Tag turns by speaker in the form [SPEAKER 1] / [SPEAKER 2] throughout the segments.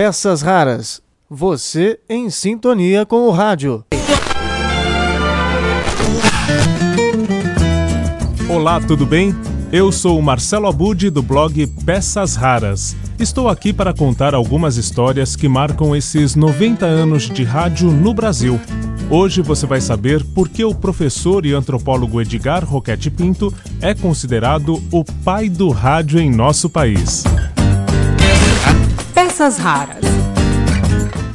[SPEAKER 1] Peças Raras. Você em sintonia com o rádio.
[SPEAKER 2] Olá, tudo bem? Eu sou o Marcelo Abud do blog Peças Raras. Estou aqui para contar algumas histórias que marcam esses 90 anos de rádio no Brasil. Hoje você vai saber por que o professor e antropólogo Edgar Roquete Pinto é considerado o pai do rádio em nosso país.
[SPEAKER 3] Peças raras.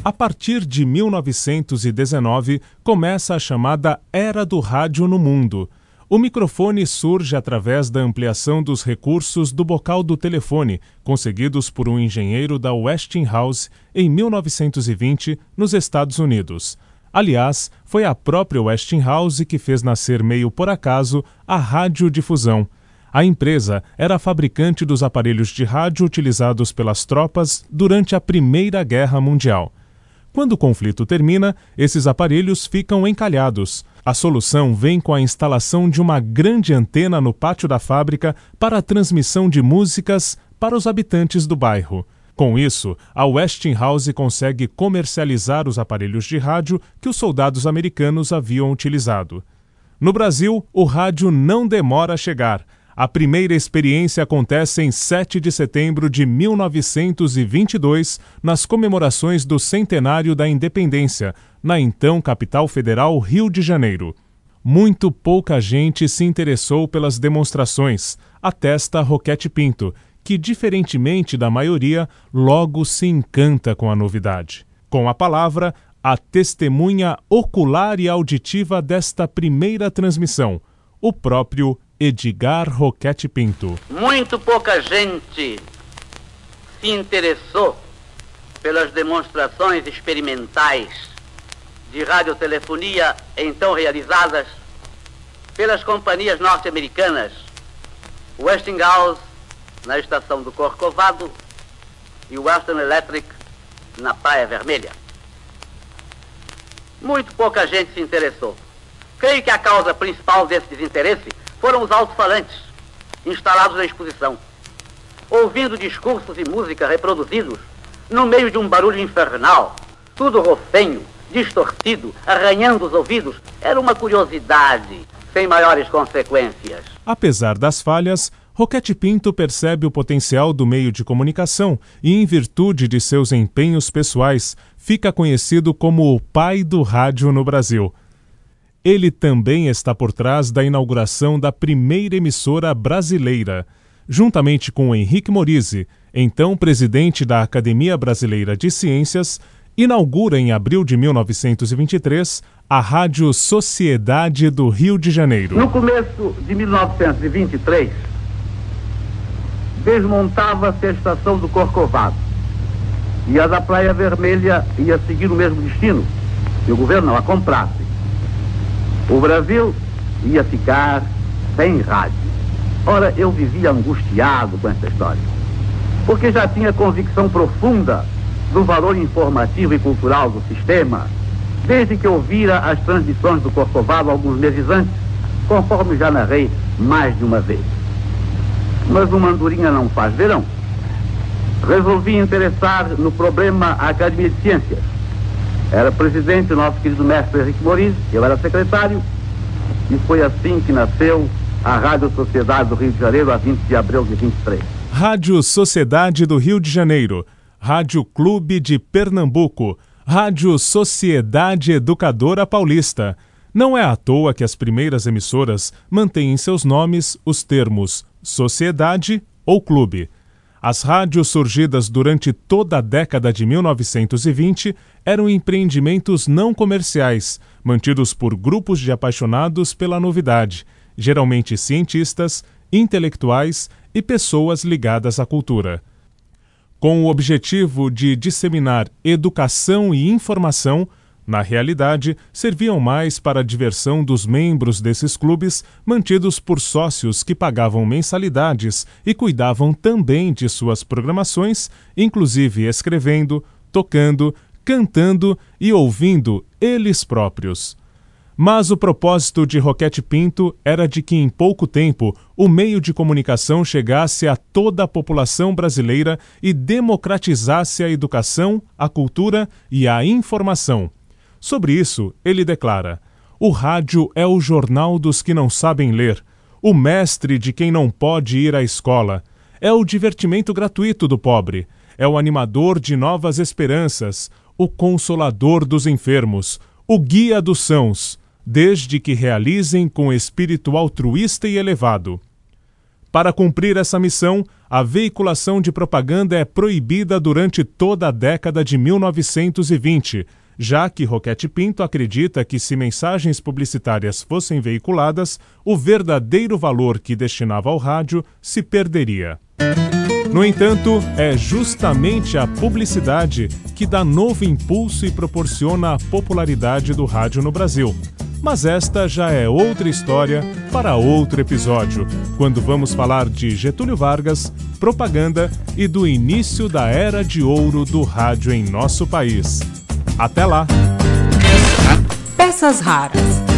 [SPEAKER 2] A partir de 1919, começa a chamada Era do Rádio no Mundo. O microfone surge através da ampliação dos recursos do bocal do telefone, conseguidos por um engenheiro da Westinghouse em 1920, nos Estados Unidos. Aliás, foi a própria Westinghouse que fez nascer meio por acaso a radiodifusão. A empresa era fabricante dos aparelhos de rádio utilizados pelas tropas durante a Primeira Guerra Mundial. Quando o conflito termina, esses aparelhos ficam encalhados. A solução vem com a instalação de uma grande antena no pátio da fábrica para a transmissão de músicas para os habitantes do bairro. Com isso, a Westinghouse consegue comercializar os aparelhos de rádio que os soldados americanos haviam utilizado. No Brasil, o rádio não demora a chegar. A primeira experiência acontece em 7 de setembro de 1922, nas comemorações do centenário da independência, na então capital federal Rio de Janeiro. Muito pouca gente se interessou pelas demonstrações, atesta Roquete Pinto, que, diferentemente da maioria, logo se encanta com a novidade. Com a palavra, a testemunha ocular e auditiva desta primeira transmissão, o próprio Edgar Roquete Pinto.
[SPEAKER 4] Muito pouca gente se interessou pelas demonstrações experimentais de radiotelefonia então realizadas pelas companhias norte-americanas Westinghouse na estação do Corcovado e Western Electric na Praia Vermelha. Muito pouca gente se interessou. Creio que a causa principal desse desinteresse foram os alto-falantes instalados na exposição, ouvindo discursos e música reproduzidos no meio de um barulho infernal, tudo rofenho, distorcido, arranhando os ouvidos. Era uma curiosidade, sem maiores consequências.
[SPEAKER 2] Apesar das falhas, Roquete Pinto percebe o potencial do meio de comunicação e, em virtude de seus empenhos pessoais, fica conhecido como o pai do rádio no Brasil. Ele também está por trás da inauguração da primeira emissora brasileira, juntamente com Henrique Morise, então presidente da Academia Brasileira de Ciências, inaugura em abril de 1923 a Rádio Sociedade do Rio de Janeiro.
[SPEAKER 4] No começo de 1923, desmontava-se a estação do Corcovado. E a da Praia Vermelha ia seguir o mesmo destino, se o governo não a comprasse. O Brasil ia ficar sem rádio. Ora, eu vivia angustiado com essa história, porque já tinha convicção profunda do valor informativo e cultural do sistema, desde que ouvira as transmissões do Corcovado alguns meses antes, conforme já narrei mais de uma vez mas uma andorinha não faz verão. Resolvi interessar no problema a Academia de Ciências. Era presidente o nosso querido mestre Henrique Moriz, eu era secretário, e foi assim que nasceu a Rádio Sociedade do Rio de Janeiro, a 20 de abril de 23.
[SPEAKER 2] Rádio Sociedade do Rio de Janeiro, Rádio Clube de Pernambuco, Rádio Sociedade Educadora Paulista. Não é à toa que as primeiras emissoras mantêm em seus nomes os termos sociedade ou clube. As rádios surgidas durante toda a década de 1920 eram empreendimentos não comerciais, mantidos por grupos de apaixonados pela novidade, geralmente cientistas, intelectuais e pessoas ligadas à cultura. Com o objetivo de disseminar educação e informação, na realidade, serviam mais para a diversão dos membros desses clubes, mantidos por sócios que pagavam mensalidades e cuidavam também de suas programações, inclusive escrevendo, tocando, cantando e ouvindo eles próprios. Mas o propósito de Roquete Pinto era de que em pouco tempo o meio de comunicação chegasse a toda a população brasileira e democratizasse a educação, a cultura e a informação. Sobre isso, ele declara: O rádio é o jornal dos que não sabem ler, o mestre de quem não pode ir à escola, é o divertimento gratuito do pobre, é o animador de novas esperanças, o consolador dos enfermos, o guia dos sãos desde que realizem com espírito altruísta e elevado. Para cumprir essa missão, a veiculação de propaganda é proibida durante toda a década de 1920, já que Roquete Pinto acredita que se mensagens publicitárias fossem veiculadas, o verdadeiro valor que destinava ao rádio se perderia. No entanto, é justamente a publicidade que dá novo impulso e proporciona a popularidade do rádio no Brasil. Mas esta já é outra história para outro episódio, quando vamos falar de Getúlio Vargas, propaganda e do início da era de ouro do rádio em nosso país. Até lá!
[SPEAKER 3] Peças raras.